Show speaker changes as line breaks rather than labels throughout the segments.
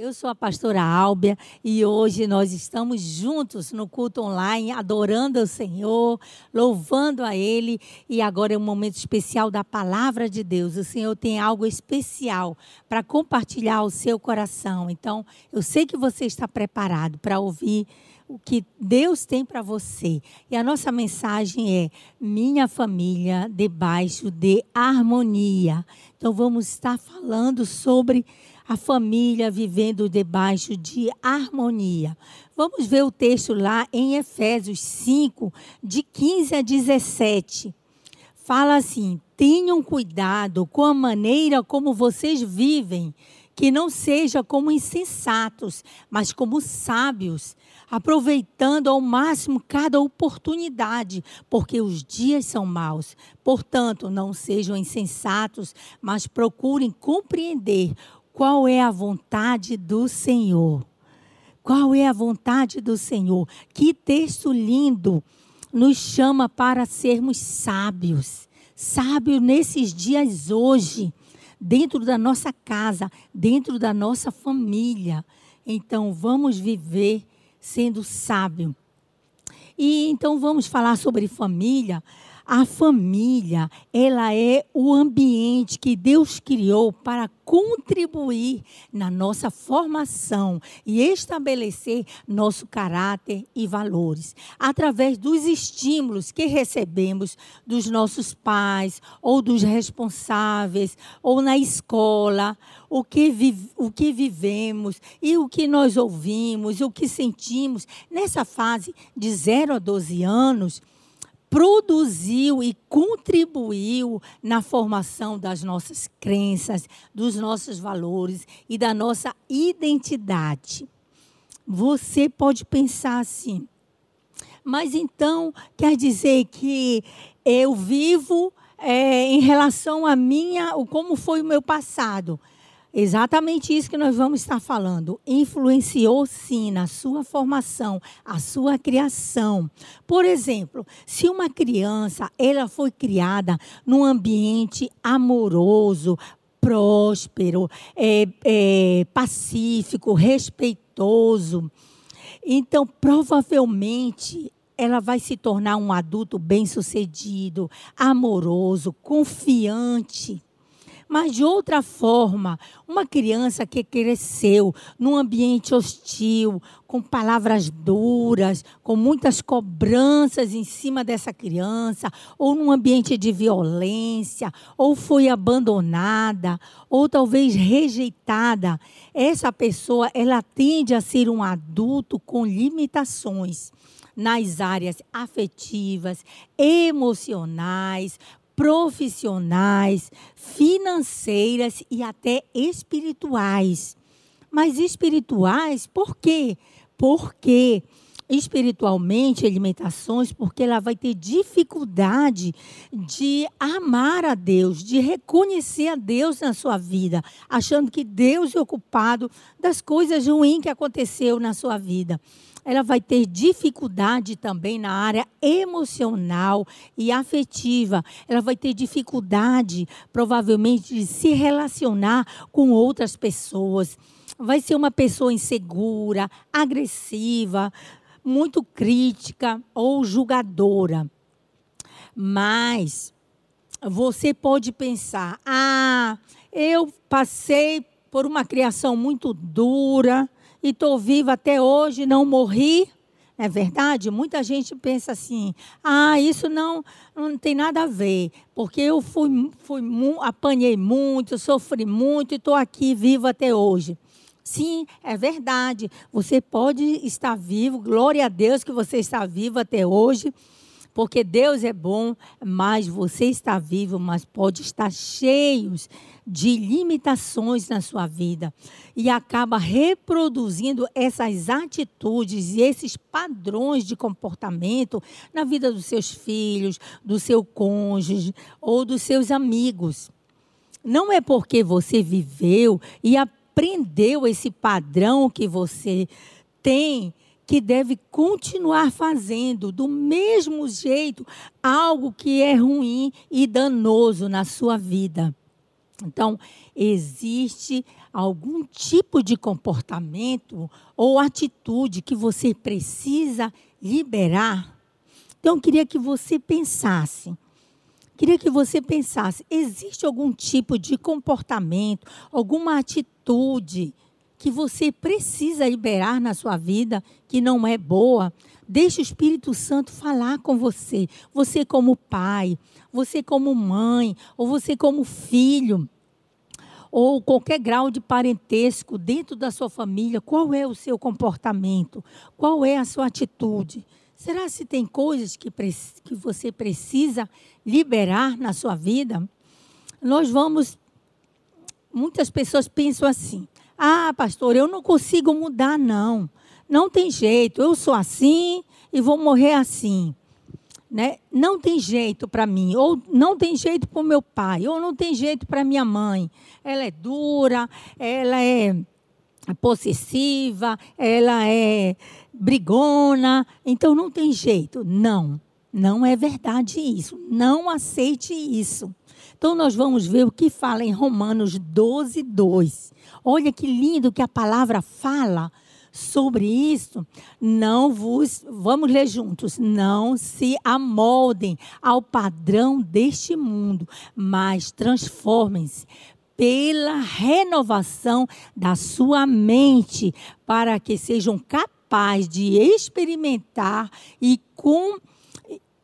Eu sou a pastora Álbia e hoje nós estamos juntos no culto online, adorando o Senhor, louvando a Ele. E agora é um momento especial da palavra de Deus. O Senhor tem algo especial para compartilhar ao seu coração. Então, eu sei que você está preparado para ouvir o que Deus tem para você. E a nossa mensagem é: Minha família debaixo de harmonia. Então, vamos estar falando sobre a família vivendo debaixo de harmonia. Vamos ver o texto lá em Efésios 5, de 15 a 17. Fala assim: tenham cuidado com a maneira como vocês vivem, que não seja como insensatos, mas como sábios, aproveitando ao máximo cada oportunidade, porque os dias são maus. Portanto, não sejam insensatos, mas procurem compreender qual é a vontade do Senhor. Qual é a vontade do Senhor? Que texto lindo nos chama para sermos sábios. Sábios nesses dias hoje, dentro da nossa casa, dentro da nossa família. Então, vamos viver sendo sábio. E então vamos falar sobre família. A família, ela é o ambiente que Deus criou para contribuir na nossa formação e estabelecer nosso caráter e valores, através dos estímulos que recebemos dos nossos pais ou dos responsáveis ou na escola, o que, o que vivemos e o que nós ouvimos, o que sentimos nessa fase de 0 a 12 anos produziu e contribuiu na formação das nossas crenças, dos nossos valores e da nossa identidade. Você pode pensar assim, mas então quer dizer que eu vivo é, em relação a minha, como foi o meu passado. Exatamente isso que nós vamos estar falando. Influenciou sim na sua formação, a sua criação. Por exemplo, se uma criança ela foi criada num ambiente amoroso, próspero, é, é, pacífico, respeitoso, então provavelmente ela vai se tornar um adulto bem-sucedido, amoroso, confiante. Mas de outra forma, uma criança que cresceu num ambiente hostil, com palavras duras, com muitas cobranças em cima dessa criança, ou num ambiente de violência, ou foi abandonada, ou talvez rejeitada, essa pessoa ela tende a ser um adulto com limitações nas áreas afetivas, emocionais, profissionais, financeiras e até espirituais. Mas espirituais, por quê? Porque espiritualmente alimentações, porque ela vai ter dificuldade de amar a Deus, de reconhecer a Deus na sua vida, achando que Deus é ocupado das coisas ruins que aconteceu na sua vida ela vai ter dificuldade também na área emocional e afetiva. Ela vai ter dificuldade, provavelmente, de se relacionar com outras pessoas. Vai ser uma pessoa insegura, agressiva, muito crítica ou julgadora. Mas você pode pensar: ah, eu passei por uma criação muito dura e estou viva até hoje, não morri. É verdade? Muita gente pensa assim: ah, isso não, não tem nada a ver, porque eu fui, fui apanhei muito, sofri muito e estou aqui viva até hoje. Sim, é verdade. Você pode estar vivo, glória a Deus que você está vivo até hoje porque Deus é bom, mas você está vivo, mas pode estar cheios de limitações na sua vida e acaba reproduzindo essas atitudes e esses padrões de comportamento na vida dos seus filhos, do seu cônjuge ou dos seus amigos. Não é porque você viveu e aprendeu esse padrão que você tem que deve continuar fazendo do mesmo jeito algo que é ruim e danoso na sua vida. Então, existe algum tipo de comportamento ou atitude que você precisa liberar? Então, eu queria que você pensasse. Queria que você pensasse: existe algum tipo de comportamento, alguma atitude que você precisa liberar na sua vida que não é boa? Deixe o Espírito Santo falar com você. Você, como pai, você, como mãe, ou você, como filho, ou qualquer grau de parentesco dentro da sua família, qual é o seu comportamento? Qual é a sua atitude? Será se tem coisas que, que você precisa liberar na sua vida? Nós vamos. Muitas pessoas pensam assim: ah, pastor, eu não consigo mudar, não. Não tem jeito, eu sou assim e vou morrer assim. Né? Não tem jeito para mim, ou não tem jeito para o meu pai, ou não tem jeito para minha mãe. Ela é dura, ela é possessiva, ela é brigona, então não tem jeito. Não, não é verdade isso. Não aceite isso. Então nós vamos ver o que fala em Romanos 12, 2. Olha que lindo que a palavra fala sobre isso, não vos, vamos ler juntos, não se amoldem ao padrão deste mundo, mas transformem-se pela renovação da sua mente, para que sejam capazes de experimentar e com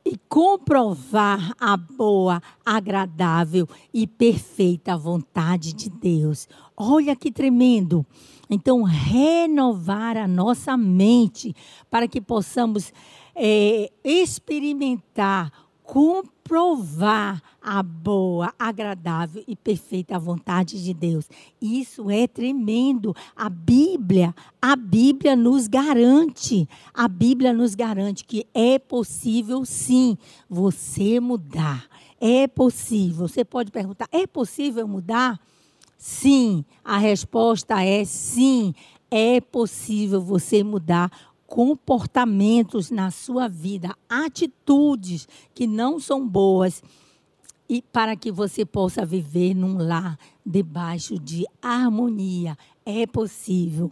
e comprovar a boa, agradável e perfeita vontade de Deus. Olha que tremendo. Então, renovar a nossa mente para que possamos é, experimentar, comprovar a boa, agradável e perfeita vontade de Deus. Isso é tremendo. A Bíblia, a Bíblia nos garante, a Bíblia nos garante que é possível sim você mudar. É possível. Você pode perguntar: é possível mudar? Sim, a resposta é sim. É possível você mudar comportamentos na sua vida, atitudes que não são boas e para que você possa viver num lar debaixo de harmonia. É possível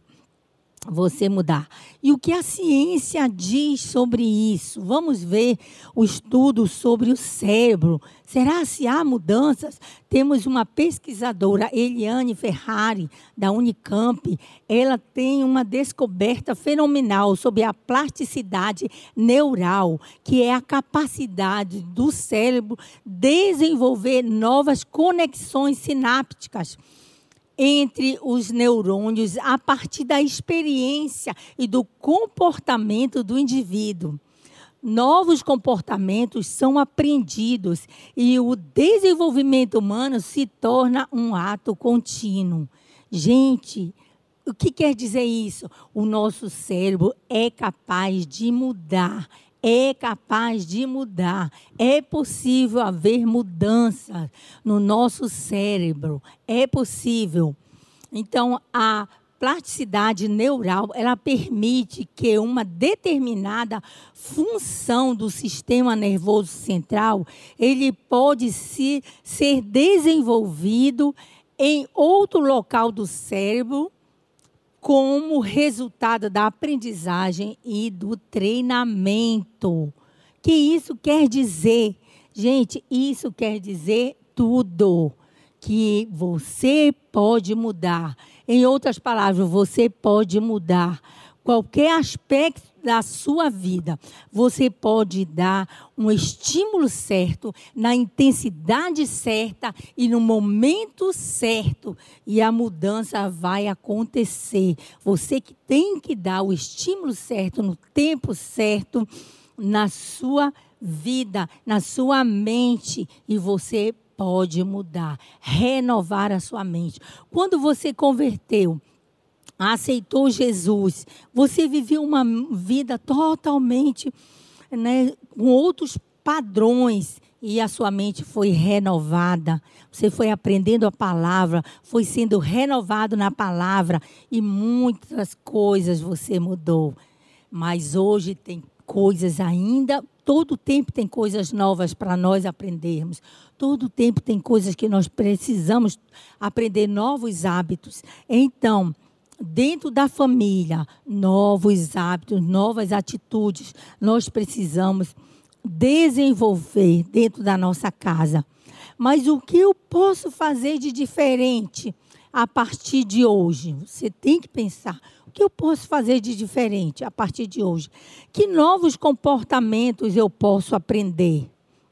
você mudar. E o que a ciência diz sobre isso? Vamos ver o estudo sobre o cérebro. Será se há mudanças? Temos uma pesquisadora, Eliane Ferrari, da Unicamp. Ela tem uma descoberta fenomenal sobre a plasticidade neural, que é a capacidade do cérebro desenvolver novas conexões sinápticas entre os neurônios a partir da experiência e do comportamento do indivíduo. Novos comportamentos são aprendidos e o desenvolvimento humano se torna um ato contínuo. Gente, o que quer dizer isso? O nosso cérebro é capaz de mudar, é capaz de mudar. É possível haver mudança no nosso cérebro. É possível. Então, a plasticidade neural, ela permite que uma determinada função do sistema nervoso central, ele pode se, ser desenvolvido em outro local do cérebro como resultado da aprendizagem e do treinamento. Que isso quer dizer? Gente, isso quer dizer tudo. Que você pode mudar. Em outras palavras, você pode mudar qualquer aspecto da sua vida, você pode dar um estímulo certo, na intensidade certa e no momento certo, e a mudança vai acontecer. Você que tem que dar o estímulo certo no tempo certo na sua vida, na sua mente, e você pode mudar, renovar a sua mente. Quando você converteu, aceitou Jesus, você viveu uma vida totalmente né, com outros padrões e a sua mente foi renovada. Você foi aprendendo a palavra, foi sendo renovado na palavra e muitas coisas você mudou. Mas hoje tem coisas ainda Todo tempo tem coisas novas para nós aprendermos. Todo tempo tem coisas que nós precisamos aprender novos hábitos. Então, dentro da família, novos hábitos, novas atitudes, nós precisamos desenvolver dentro da nossa casa. Mas o que eu posso fazer de diferente a partir de hoje? Você tem que pensar. O que eu posso fazer de diferente a partir de hoje? Que novos comportamentos eu posso aprender?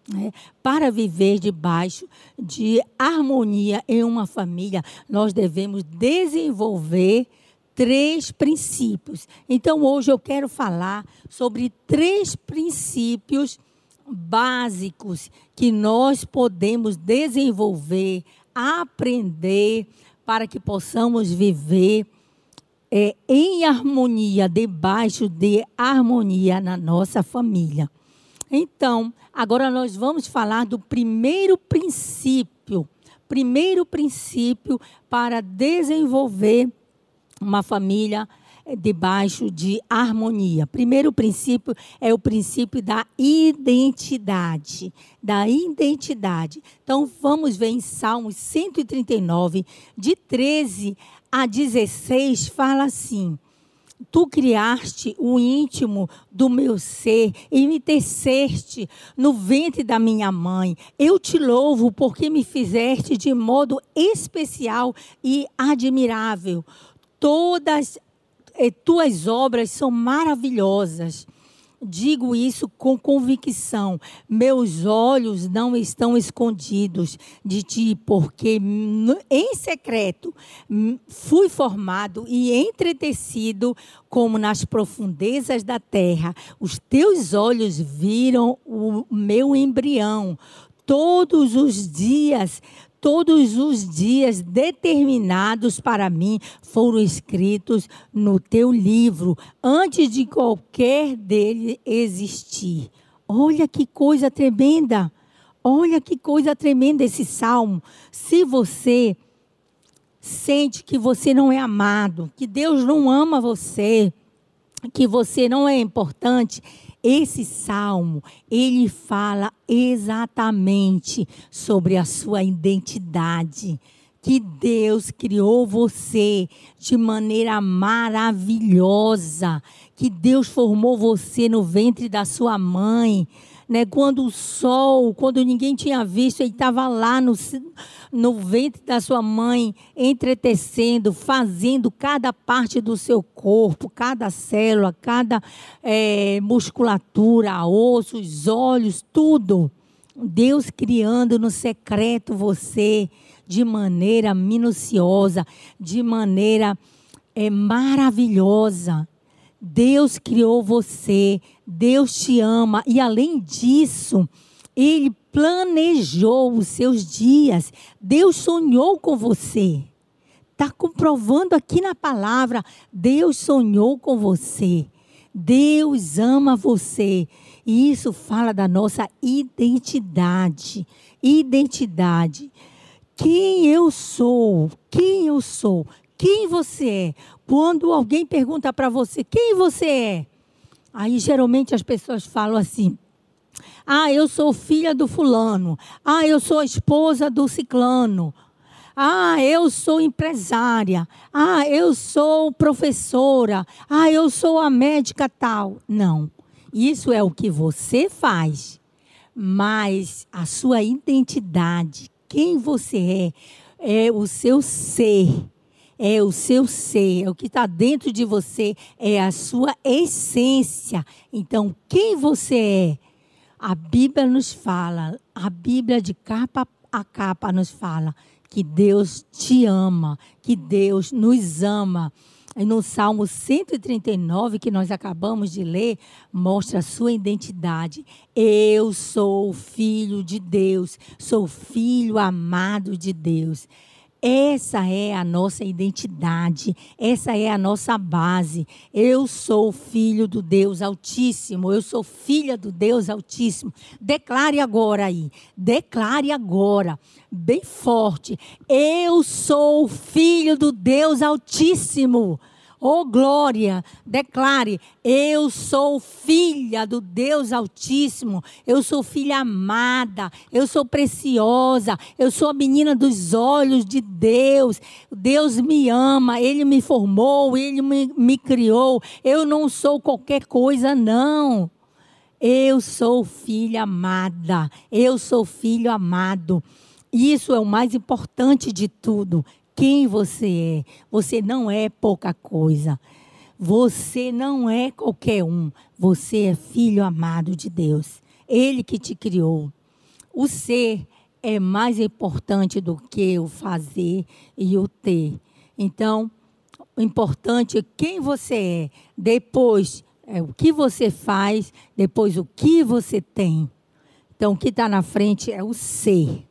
Né? Para viver debaixo de harmonia em uma família, nós devemos desenvolver três princípios. Então, hoje eu quero falar sobre três princípios básicos que nós podemos desenvolver, aprender, para que possamos viver é, em harmonia, debaixo de harmonia na nossa família. Então, agora nós vamos falar do primeiro princípio. Primeiro princípio para desenvolver uma família eh, debaixo de harmonia. Primeiro princípio é o princípio da identidade, da identidade. Então vamos ver em Salmos 139, de 13 a 16, fala assim: Tu criaste o íntimo do meu ser e me teceste no ventre da minha mãe. Eu te louvo porque me fizeste de modo especial e admirável. Todas eh, tuas obras são maravilhosas. Digo isso com convicção. Meus olhos não estão escondidos de ti, porque em secreto fui formado e entretecido como nas profundezas da terra. Os teus olhos viram o meu embrião. Todos os dias todos os dias determinados para mim foram escritos no teu livro, antes de qualquer dele existir. Olha que coisa tremenda! Olha que coisa tremenda esse salmo. Se você sente que você não é amado, que Deus não ama você, que você não é importante, esse salmo, ele fala exatamente sobre a sua identidade. Que Deus criou você de maneira maravilhosa, que Deus formou você no ventre da sua mãe, né? Quando o sol, quando ninguém tinha visto, ele estava lá no, no ventre da sua mãe, entretecendo, fazendo cada parte do seu corpo, cada célula, cada é, musculatura, ossos, olhos, tudo. Deus criando no secreto você de maneira minuciosa, de maneira é, maravilhosa. Deus criou você, Deus te ama e além disso, ele planejou os seus dias. Deus sonhou com você. Está comprovando aqui na palavra. Deus sonhou com você. Deus ama você. E isso fala da nossa identidade. Identidade. Quem eu sou? Quem eu sou? Quem você é? Quando alguém pergunta para você, quem você é? Aí geralmente as pessoas falam assim: ah, eu sou filha do fulano. Ah, eu sou esposa do ciclano. Ah, eu sou empresária. Ah, eu sou professora. Ah, eu sou a médica tal. Não. Isso é o que você faz. Mas a sua identidade, quem você é, é o seu ser é o seu ser, é o que está dentro de você, é a sua essência. Então, quem você é? A Bíblia nos fala, a Bíblia de capa a capa nos fala que Deus te ama, que Deus nos ama. E no Salmo 139, que nós acabamos de ler, mostra a sua identidade. Eu sou filho de Deus, sou filho amado de Deus. Essa é a nossa identidade, essa é a nossa base. Eu sou filho do Deus Altíssimo, eu sou filha do Deus Altíssimo. Declare agora aí, declare agora, bem forte. Eu sou filho do Deus Altíssimo. Oh glória, declare: Eu sou filha do Deus Altíssimo, eu sou filha amada, eu sou preciosa, eu sou a menina dos olhos de Deus. Deus me ama, Ele me formou, Ele me, me criou. Eu não sou qualquer coisa, não. Eu sou filha amada, eu sou filho amado. Isso é o mais importante de tudo quem você é. Você não é pouca coisa. Você não é qualquer um. Você é filho amado de Deus. Ele que te criou. O ser é mais importante do que o fazer e o ter. Então, o importante é quem você é. Depois, é o que você faz. Depois, o que você tem. Então, o que está na frente é o ser.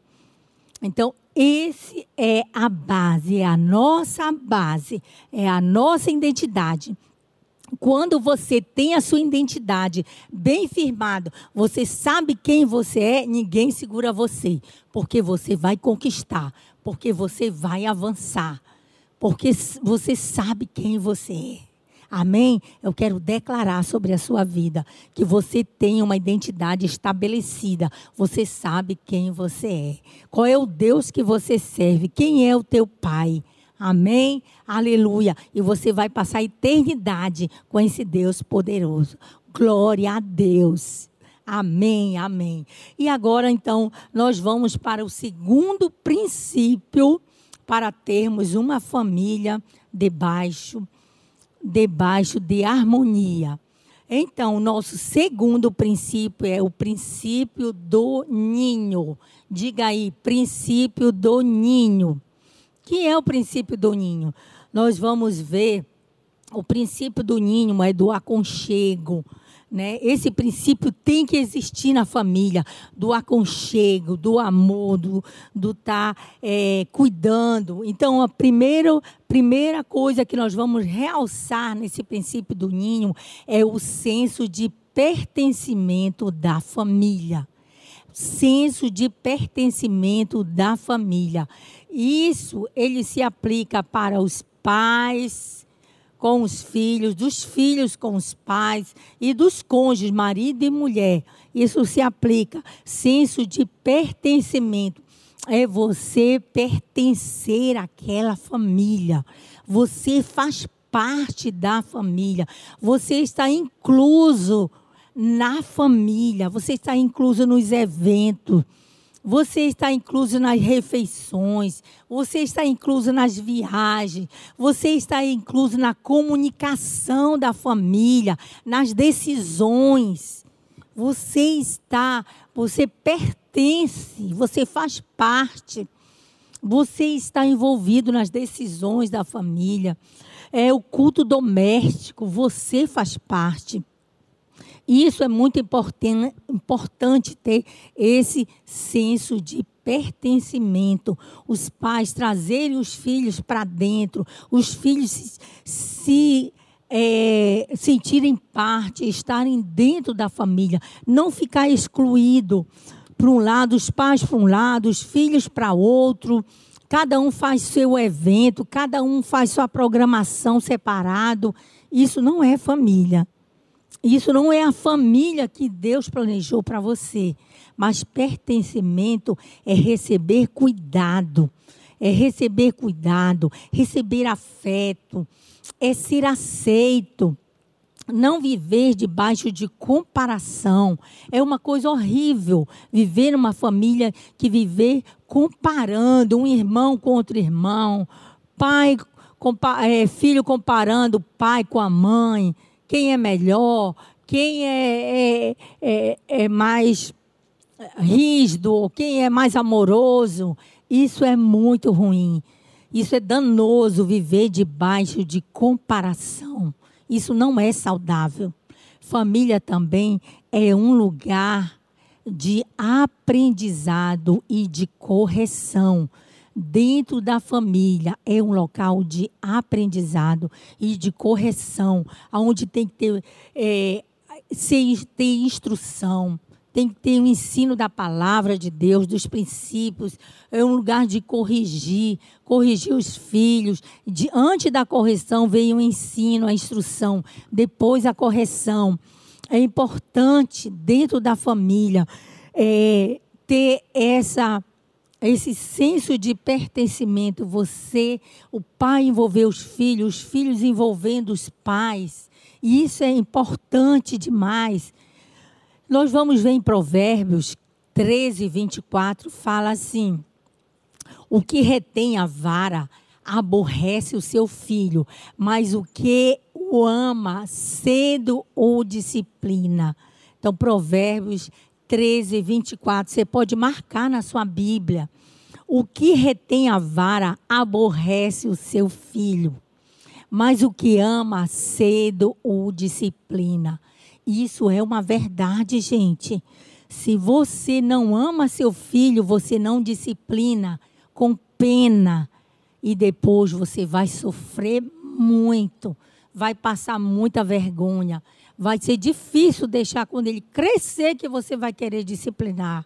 Então, esse é a base, é a nossa base, é a nossa identidade. Quando você tem a sua identidade bem firmada, você sabe quem você é, ninguém segura você, porque você vai conquistar, porque você vai avançar, porque você sabe quem você é. Amém? Eu quero declarar sobre a sua vida que você tem uma identidade estabelecida. Você sabe quem você é. Qual é o Deus que você serve? Quem é o teu Pai? Amém? Aleluia. E você vai passar a eternidade com esse Deus poderoso. Glória a Deus. Amém, amém. E agora, então, nós vamos para o segundo princípio para termos uma família debaixo debaixo de harmonia. Então, o nosso segundo princípio é o princípio do ninho. Diga aí, princípio do ninho. Que é o princípio do ninho? Nós vamos ver o princípio do ninho é do aconchego, né? Esse princípio tem que existir na família, do aconchego, do amor, do estar tá, é, cuidando. Então, a primeira, primeira coisa que nós vamos realçar nesse princípio do ninho é o senso de pertencimento da família. Senso de pertencimento da família. Isso ele se aplica para os pais, com os filhos, dos filhos com os pais e dos cônjuges, marido e mulher. Isso se aplica. Senso de pertencimento. É você pertencer àquela família. Você faz parte da família. Você está incluso na família. Você está incluso nos eventos. Você está incluso nas refeições, você está incluso nas viagens, você está incluso na comunicação da família, nas decisões. Você está, você pertence, você faz parte. Você está envolvido nas decisões da família. É o culto doméstico, você faz parte. Isso é muito importante ter esse senso de pertencimento. Os pais trazerem os filhos para dentro, os filhos se, se é, sentirem parte, estarem dentro da família, não ficar excluído para um lado, os pais para um lado, os filhos para outro. Cada um faz seu evento, cada um faz sua programação separado. Isso não é família. Isso não é a família que Deus planejou para você, mas pertencimento é receber cuidado, é receber cuidado, receber afeto, é ser aceito. Não viver debaixo de comparação. É uma coisa horrível viver numa família que viver comparando um irmão com outro irmão, pai, é, filho comparando o pai com a mãe quem é melhor, quem é, é, é, é mais rígido, quem é mais amoroso. Isso é muito ruim. Isso é danoso viver debaixo de comparação. Isso não é saudável. Família também é um lugar de aprendizado e de correção dentro da família é um local de aprendizado e de correção, onde tem que ter, é, ter instrução, tem que ter o um ensino da palavra de Deus, dos princípios. É um lugar de corrigir, corrigir os filhos. Diante da correção vem o ensino, a instrução, depois a correção. É importante, dentro da família, é, ter essa esse senso de pertencimento, você, o pai envolver os filhos, os filhos envolvendo os pais. E isso é importante demais. Nós vamos ver em Provérbios 13, 24, fala assim: O que retém a vara aborrece o seu filho, mas o que o ama cedo o disciplina. Então, Provérbios 13, 24. Você pode marcar na sua Bíblia. O que retém a vara aborrece o seu filho, mas o que ama cedo o disciplina. Isso é uma verdade, gente. Se você não ama seu filho, você não disciplina com pena e depois você vai sofrer muito, vai passar muita vergonha vai ser difícil deixar quando ele crescer que você vai querer disciplinar.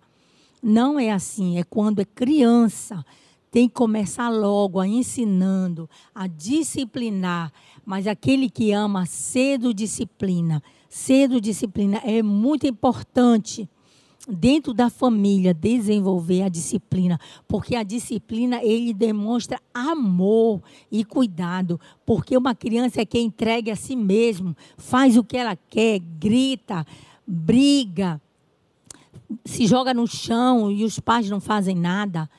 Não é assim, é quando é criança. Tem que começar logo a ensinando, a disciplinar. Mas aquele que ama cedo disciplina. Cedo disciplina é muito importante dentro da família desenvolver a disciplina, porque a disciplina ele demonstra amor e cuidado, porque uma criança é quem entrega a si mesmo, faz o que ela quer, grita, briga, se joga no chão e os pais não fazem nada.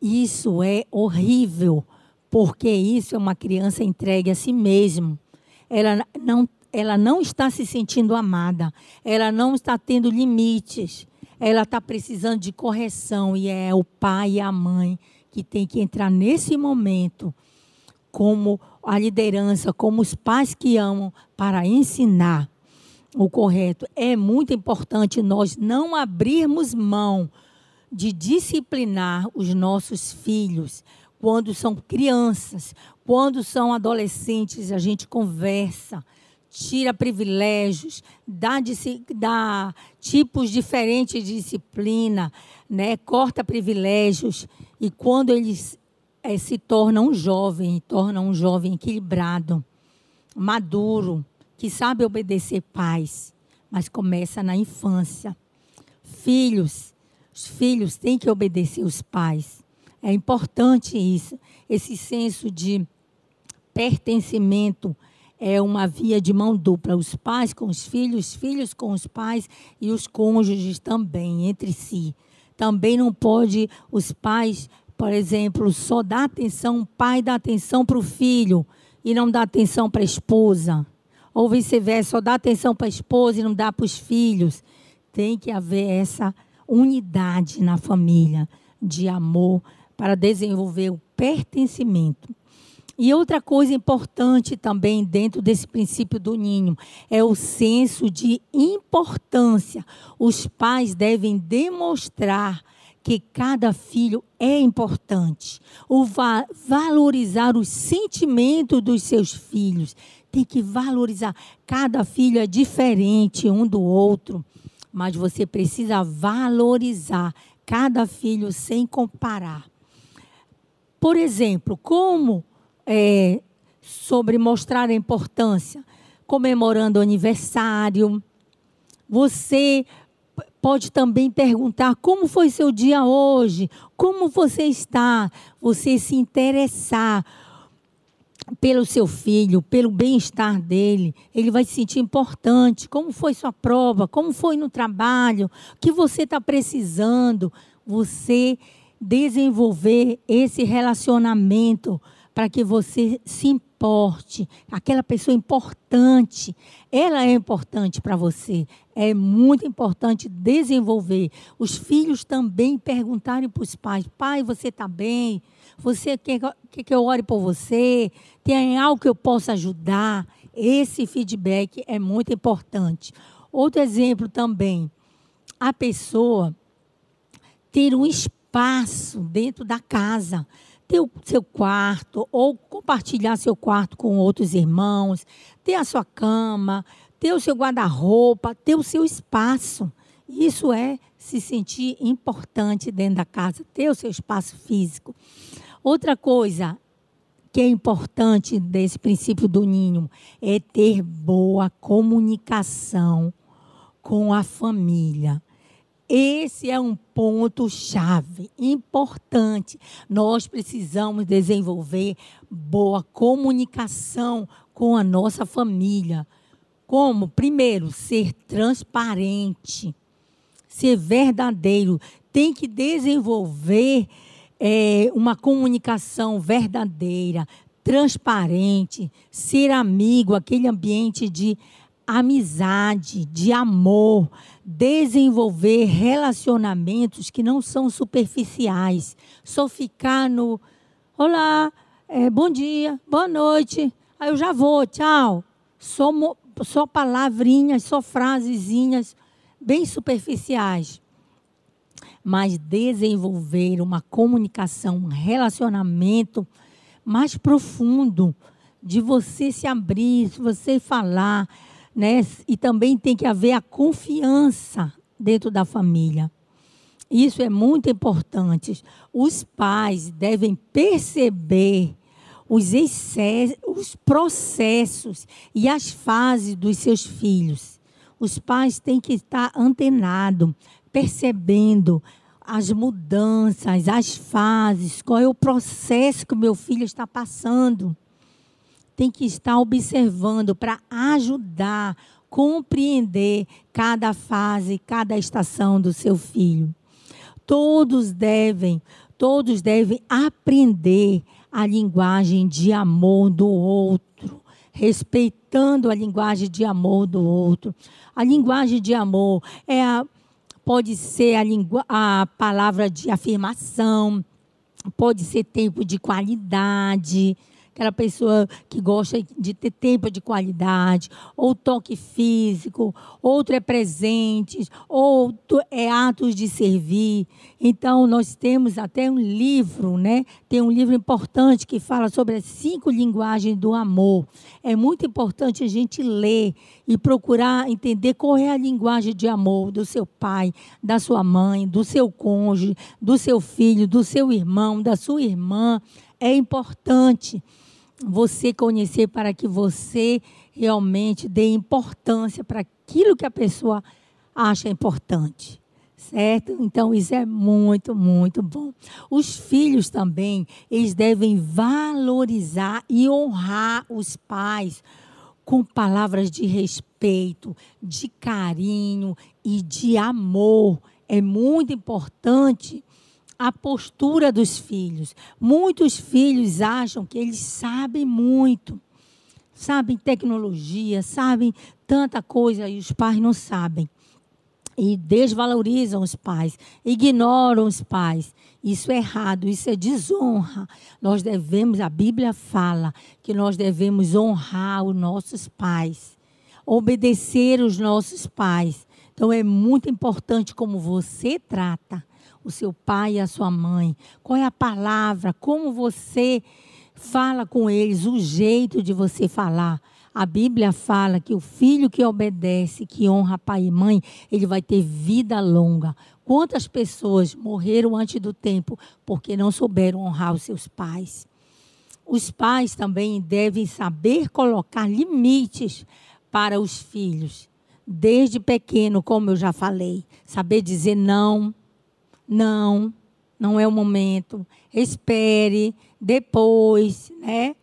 Isso é horrível, porque isso é uma criança entregue a si mesmo. Ela não ela não está se sentindo amada, ela não está tendo limites ela está precisando de correção e é o pai e a mãe que tem que entrar nesse momento como a liderança, como os pais que amam para ensinar o correto. É muito importante nós não abrirmos mão de disciplinar os nossos filhos quando são crianças, quando são adolescentes, a gente conversa, tira privilégios, dá, dá tipos diferentes de disciplina, né? corta privilégios. E quando eles é, se tornam um jovem, tornam um jovem equilibrado, maduro, que sabe obedecer pais, mas começa na infância. Filhos, os filhos têm que obedecer os pais. É importante isso, esse senso de pertencimento é uma via de mão dupla, os pais com os filhos, os filhos com os pais e os cônjuges também entre si. Também não pode os pais, por exemplo, só dar atenção, o pai dá atenção para o filho e não dá atenção para a esposa. Ou vice-versa, só dá atenção para a esposa e não dá para os filhos. Tem que haver essa unidade na família de amor para desenvolver o pertencimento. E outra coisa importante também dentro desse princípio do ninho é o senso de importância. Os pais devem demonstrar que cada filho é importante. O va valorizar os sentimentos dos seus filhos. Tem que valorizar. Cada filho é diferente um do outro, mas você precisa valorizar cada filho sem comparar. Por exemplo, como é, sobre mostrar a importância, comemorando o aniversário. Você pode também perguntar como foi seu dia hoje, como você está, você se interessar pelo seu filho, pelo bem-estar dele, ele vai se sentir importante. Como foi sua prova? Como foi no trabalho? O que você está precisando? Você desenvolver esse relacionamento para que você se importe. Aquela pessoa importante, ela é importante para você. É muito importante desenvolver. Os filhos também perguntarem para os pais: pai, você está bem? Você quer, que eu ore por você? Tem algo que eu possa ajudar? Esse feedback é muito importante. Outro exemplo também, a pessoa ter um espaço dentro da casa ter o seu quarto ou compartilhar seu quarto com outros irmãos, ter a sua cama, ter o seu guarda-roupa, ter o seu espaço. Isso é se sentir importante dentro da casa, ter o seu espaço físico. Outra coisa que é importante desse princípio do ninho é ter boa comunicação com a família. Esse é um ponto chave, importante. Nós precisamos desenvolver boa comunicação com a nossa família. Como? Primeiro, ser transparente, ser verdadeiro. Tem que desenvolver é, uma comunicação verdadeira, transparente, ser amigo, aquele ambiente de amizade, de amor, desenvolver relacionamentos que não são superficiais. Só ficar no olá, é, bom dia, boa noite, aí eu já vou, tchau. Só, só palavrinhas, só frasezinhas bem superficiais. Mas desenvolver uma comunicação, um relacionamento mais profundo, de você se abrir, de você falar, né? E também tem que haver a confiança dentro da família. Isso é muito importante. Os pais devem perceber os, excessos, os processos e as fases dos seus filhos. Os pais têm que estar antenados, percebendo as mudanças, as fases, qual é o processo que o meu filho está passando tem que estar observando para ajudar, compreender cada fase, cada estação do seu filho. Todos devem, todos devem aprender a linguagem de amor do outro, respeitando a linguagem de amor do outro. A linguagem de amor é a, pode ser a, a palavra de afirmação, pode ser tempo de qualidade, aquela pessoa que gosta de ter tempo de qualidade, ou toque físico, outro é presentes, outro é atos de servir. Então, nós temos até um livro, né? Tem um livro importante que fala sobre as cinco linguagens do amor. É muito importante a gente ler e procurar entender qual é a linguagem de amor do seu pai, da sua mãe, do seu cônjuge, do seu filho, do seu irmão, da sua irmã. É importante você conhecer para que você realmente dê importância para aquilo que a pessoa acha importante. Certo? Então, isso é muito, muito bom. Os filhos também, eles devem valorizar e honrar os pais com palavras de respeito, de carinho e de amor. É muito importante a postura dos filhos. Muitos filhos acham que eles sabem muito, sabem tecnologia, sabem tanta coisa e os pais não sabem. E desvalorizam os pais, ignoram os pais. Isso é errado, isso é desonra. Nós devemos, a Bíblia fala que nós devemos honrar os nossos pais, obedecer os nossos pais. Então é muito importante como você trata o seu pai e a sua mãe? Qual é a palavra? Como você fala com eles? O jeito de você falar. A Bíblia fala que o filho que obedece, que honra pai e mãe, ele vai ter vida longa. Quantas pessoas morreram antes do tempo porque não souberam honrar os seus pais? Os pais também devem saber colocar limites para os filhos. Desde pequeno, como eu já falei, saber dizer não, não, não é o momento. Espere, depois, né?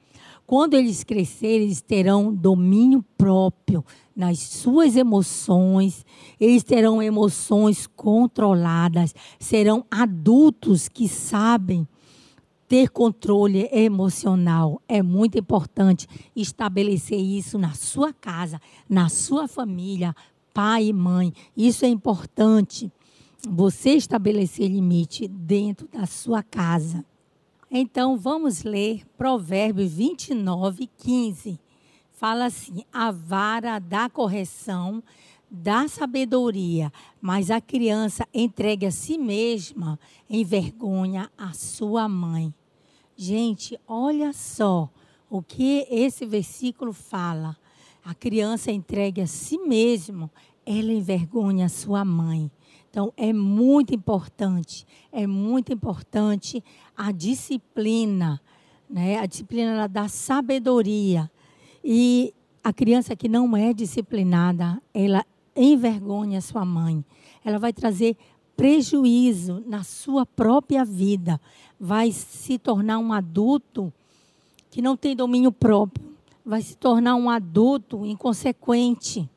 Quando eles crescerem, eles terão domínio próprio nas suas emoções, eles terão emoções controladas, serão adultos que sabem ter controle emocional. É muito importante estabelecer isso na sua casa, na sua família, pai e mãe. Isso é importante você estabelecer limite dentro da sua casa. Então, vamos ler Provérbios 29, 15. Fala assim: a vara da correção dá sabedoria, mas a criança entregue a si mesma envergonha a sua mãe. Gente, olha só o que esse versículo fala. A criança entregue a si mesmo, ela envergonha a sua mãe. Então, é muito importante, é muito importante a disciplina, né? A disciplina da sabedoria. E a criança que não é disciplinada, ela envergonha sua mãe. Ela vai trazer prejuízo na sua própria vida. Vai se tornar um adulto que não tem domínio próprio. Vai se tornar um adulto inconsequente.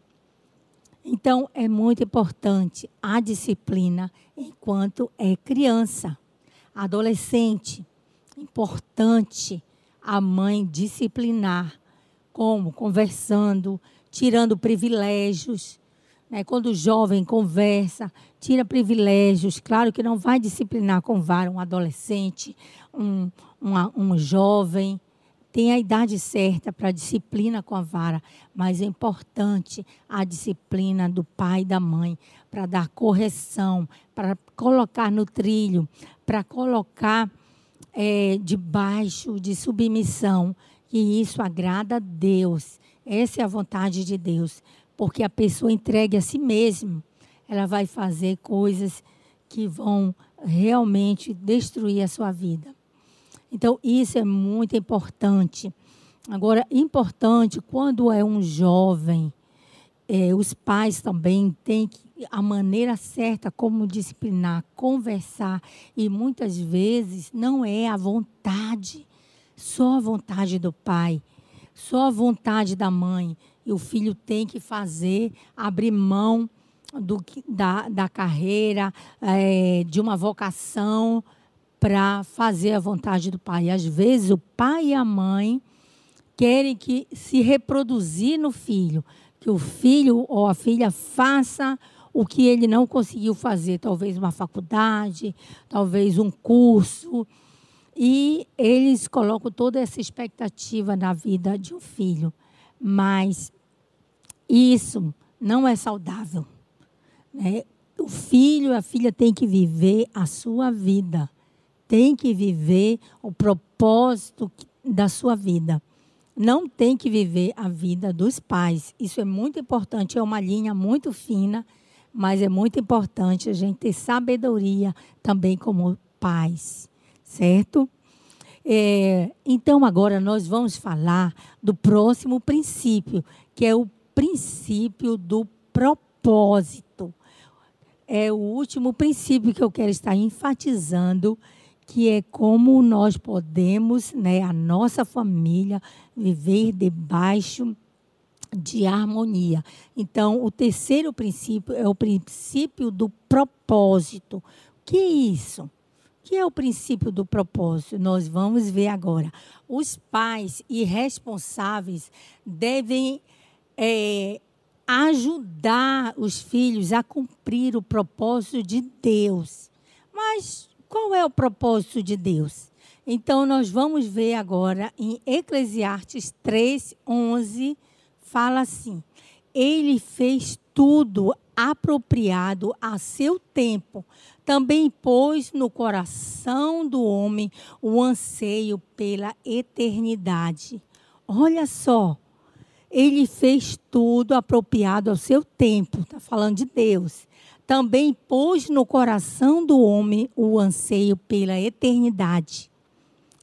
Então, é muito importante a disciplina enquanto é criança. Adolescente, importante a mãe disciplinar. Como? Conversando, tirando privilégios. Né? Quando o jovem conversa, tira privilégios. Claro que não vai disciplinar com vara um adolescente, um, uma, um jovem tem a idade certa para disciplina com a vara, mas é importante a disciplina do pai e da mãe para dar correção, para colocar no trilho, para colocar é, debaixo de submissão. E isso agrada a Deus. Essa é a vontade de Deus. Porque a pessoa entregue a si mesma, ela vai fazer coisas que vão realmente destruir a sua vida. Então, isso é muito importante. Agora, importante, quando é um jovem, é, os pais também têm que, a maneira certa como disciplinar, conversar, e muitas vezes não é a vontade, só a vontade do pai, só a vontade da mãe. E o filho tem que fazer, abrir mão do, da, da carreira, é, de uma vocação para fazer a vontade do pai. Às vezes o pai e a mãe querem que se reproduzir no filho, que o filho ou a filha faça o que ele não conseguiu fazer, talvez uma faculdade, talvez um curso. E eles colocam toda essa expectativa na vida de um filho. Mas isso não é saudável. Né? O filho, a filha tem que viver a sua vida tem que viver o propósito da sua vida. Não tem que viver a vida dos pais. Isso é muito importante, é uma linha muito fina, mas é muito importante a gente ter sabedoria também como pais, certo? É, então, agora nós vamos falar do próximo princípio, que é o princípio do propósito. É o último princípio que eu quero estar enfatizando que é como nós podemos, né, a nossa família, viver debaixo de harmonia. Então, o terceiro princípio é o princípio do propósito. O que é isso? O que é o princípio do propósito? Nós vamos ver agora. Os pais e responsáveis devem é, ajudar os filhos a cumprir o propósito de Deus. Mas qual é o propósito de Deus? Então, nós vamos ver agora em Eclesiastes 3, 11, fala assim: Ele fez tudo apropriado a seu tempo. Também pôs no coração do homem o anseio pela eternidade. Olha só, ele fez tudo apropriado ao seu tempo. Está falando de Deus também pôs no coração do homem o anseio pela eternidade.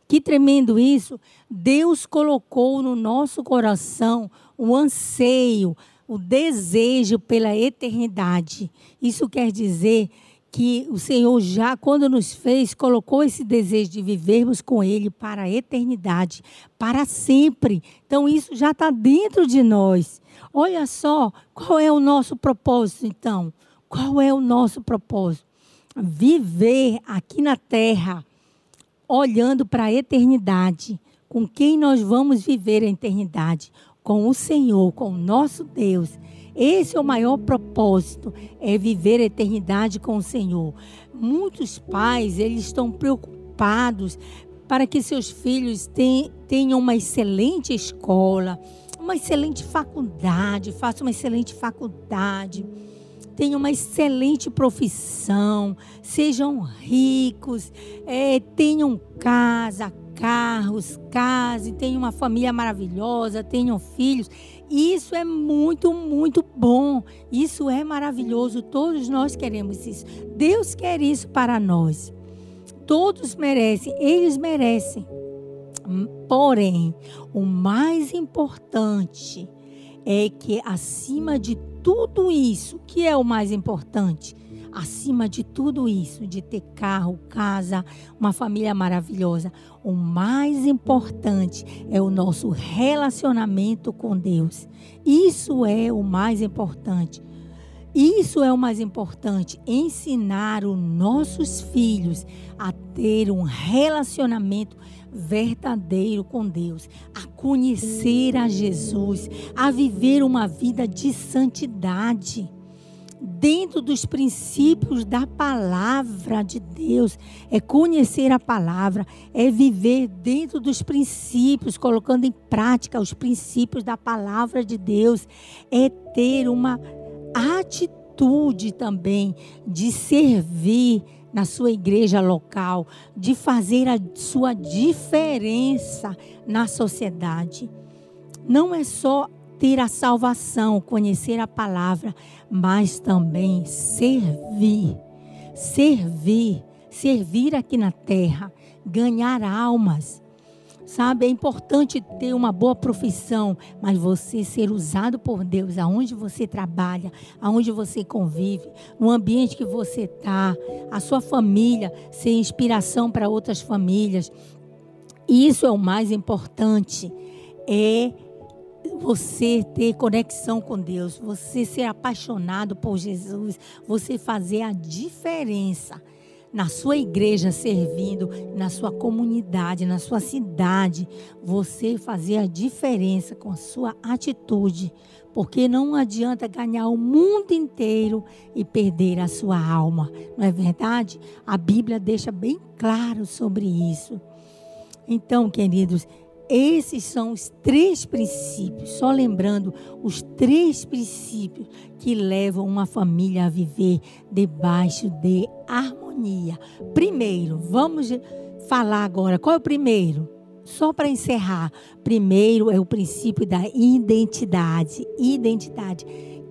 Que tremendo isso! Deus colocou no nosso coração o anseio, o desejo pela eternidade. Isso quer dizer que o Senhor já, quando nos fez, colocou esse desejo de vivermos com Ele para a eternidade, para sempre. Então, isso já está dentro de nós. Olha só, qual é o nosso propósito, então? Qual é o nosso propósito? Viver aqui na terra, olhando para a eternidade. Com quem nós vamos viver a eternidade? Com o Senhor, com o nosso Deus. Esse é o maior propósito, é viver a eternidade com o Senhor. Muitos pais, eles estão preocupados para que seus filhos tenham uma excelente escola, uma excelente faculdade, façam uma excelente faculdade tenham uma excelente profissão, sejam ricos, é, tenham casa, carros, casem, tenham uma família maravilhosa, tenham filhos. Isso é muito, muito bom. Isso é maravilhoso. Todos nós queremos isso. Deus quer isso para nós. Todos merecem, eles merecem. Porém, o mais importante é que acima de tudo isso, que é o mais importante? Acima de tudo isso, de ter carro, casa, uma família maravilhosa, o mais importante é o nosso relacionamento com Deus. Isso é o mais importante. Isso é o mais importante, ensinar os nossos filhos a ter um relacionamento verdadeiro com Deus, a conhecer a Jesus, a viver uma vida de santidade dentro dos princípios da palavra de Deus. É conhecer a palavra, é viver dentro dos princípios, colocando em prática os princípios da palavra de Deus. É ter uma atitude também de servir na sua igreja local, de fazer a sua diferença na sociedade. Não é só ter a salvação, conhecer a palavra, mas também servir. Servir, servir aqui na terra, ganhar almas. Sabe, é importante ter uma boa profissão, mas você ser usado por Deus aonde você trabalha, aonde você convive, no ambiente que você está, a sua família ser inspiração para outras famílias. Isso é o mais importante. É você ter conexão com Deus, você ser apaixonado por Jesus, você fazer a diferença na sua igreja servindo, na sua comunidade, na sua cidade, você fazer a diferença com a sua atitude, porque não adianta ganhar o mundo inteiro e perder a sua alma, não é verdade? A Bíblia deixa bem claro sobre isso. Então, queridos, esses são os três princípios, só lembrando os três princípios que levam uma família a viver debaixo de harmonia. Primeiro, vamos falar agora, qual é o primeiro? Só para encerrar, primeiro é o princípio da identidade. Identidade.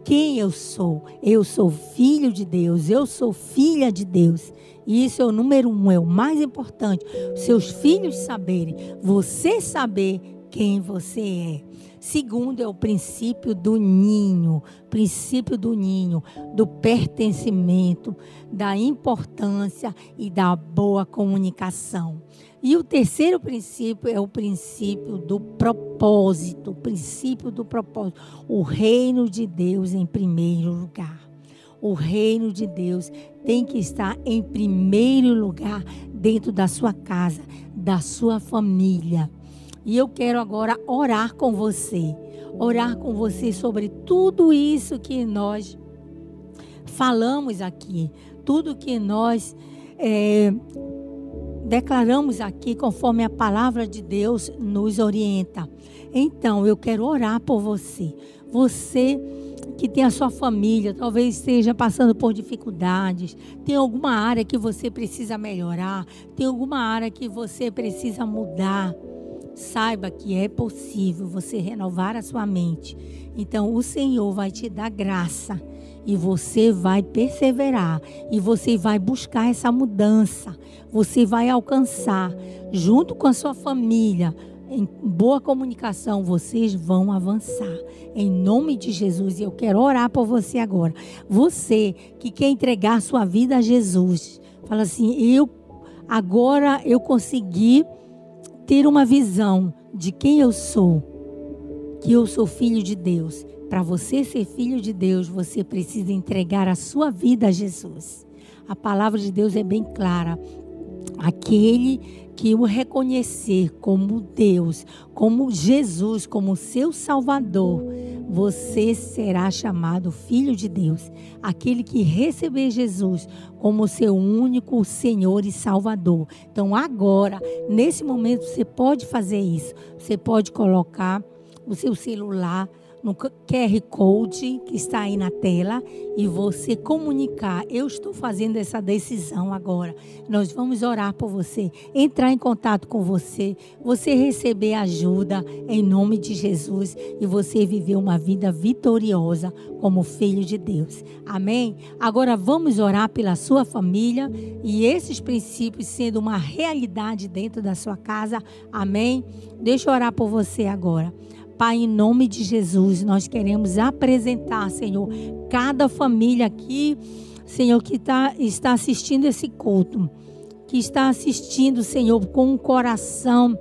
Quem eu sou? Eu sou filho de Deus, eu sou filha de Deus. Isso é o número um, é o mais importante. Seus filhos saberem, você saber quem você é. Segundo é o princípio do ninho, princípio do ninho, do pertencimento, da importância e da boa comunicação. E o terceiro princípio é o princípio do propósito, o princípio do propósito, o reino de Deus em primeiro lugar. O reino de Deus tem que estar em primeiro lugar dentro da sua casa, da sua família. E eu quero agora orar com você, orar com você sobre tudo isso que nós falamos aqui, tudo que nós é, declaramos aqui, conforme a palavra de Deus nos orienta. Então, eu quero orar por você. Você que tem a sua família, talvez esteja passando por dificuldades, tem alguma área que você precisa melhorar, tem alguma área que você precisa mudar. Saiba que é possível você renovar a sua mente. Então, o Senhor vai te dar graça e você vai perseverar e você vai buscar essa mudança. Você vai alcançar, junto com a sua família, em boa comunicação, vocês vão avançar. Em nome de Jesus, e eu quero orar por você agora. Você que quer entregar sua vida a Jesus, fala assim: eu agora eu consegui ter uma visão de quem eu sou, que eu sou filho de Deus. Para você ser filho de Deus, você precisa entregar a sua vida a Jesus. A palavra de Deus é bem clara. Aquele que o reconhecer como Deus, como Jesus, como seu Salvador, você será chamado filho de Deus. Aquele que receber Jesus como seu único Senhor e Salvador. Então, agora, nesse momento, você pode fazer isso. Você pode colocar o seu celular no QR Code que está aí na tela e você comunicar: eu estou fazendo essa decisão agora. Nós vamos orar por você, entrar em contato com você, você receber ajuda em nome de Jesus e você viver uma vida vitoriosa como filho de Deus. Amém? Agora vamos orar pela sua família e esses princípios sendo uma realidade dentro da sua casa. Amém? Deixa eu orar por você agora. Pai, em nome de Jesus, nós queremos apresentar, Senhor, cada família aqui, Senhor, que tá, está assistindo esse culto, que está assistindo, Senhor, com um coração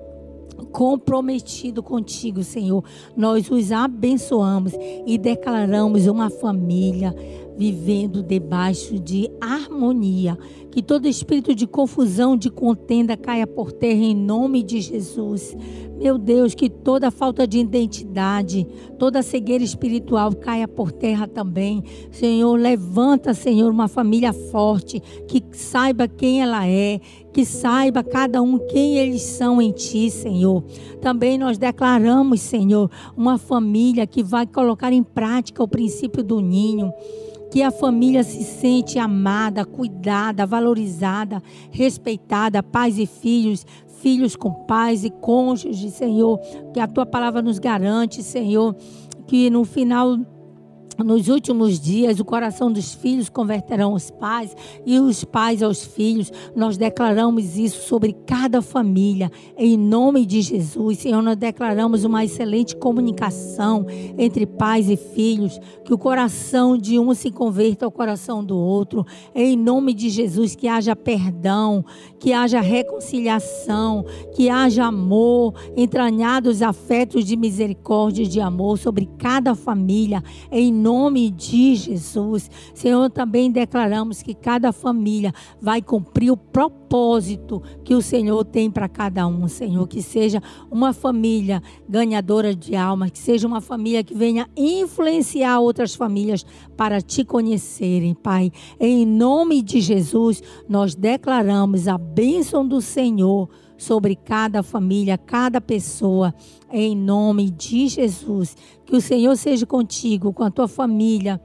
comprometido contigo, Senhor. Nós os abençoamos e declaramos uma família vivendo debaixo de harmonia. Que todo espírito de confusão, de contenda caia por terra em nome de Jesus. Meu Deus, que toda falta de identidade, toda cegueira espiritual caia por terra também. Senhor, levanta, Senhor, uma família forte, que saiba quem ela é, que saiba cada um quem eles são em Ti, Senhor. Também nós declaramos, Senhor, uma família que vai colocar em prática o princípio do ninho que a família se sente amada, cuidada, valorizada, respeitada, pais e filhos, filhos com pais e cônjuges, Senhor, que a tua palavra nos garante, Senhor, que no final nos últimos dias, o coração dos filhos converterão os pais e os pais aos filhos. Nós declaramos isso sobre cada família, em nome de Jesus. Senhor, nós declaramos uma excelente comunicação entre pais e filhos, que o coração de um se converta ao coração do outro, em nome de Jesus. Que haja perdão, que haja reconciliação, que haja amor, entranhados afetos de misericórdia e de amor sobre cada família, em nome de Jesus. Senhor, também declaramos que cada família vai cumprir o propósito que o Senhor tem para cada um, Senhor. Que seja uma família ganhadora de almas, que seja uma família que venha influenciar outras famílias para te conhecerem, Pai. Em nome de Jesus, nós declaramos a bênção do Senhor sobre cada família, cada pessoa, em nome de Jesus. Que o Senhor seja contigo, com a tua família,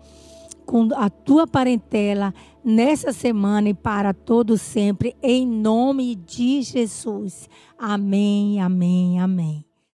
com a tua parentela, nessa semana e para todo sempre, em nome de Jesus. Amém, amém, amém.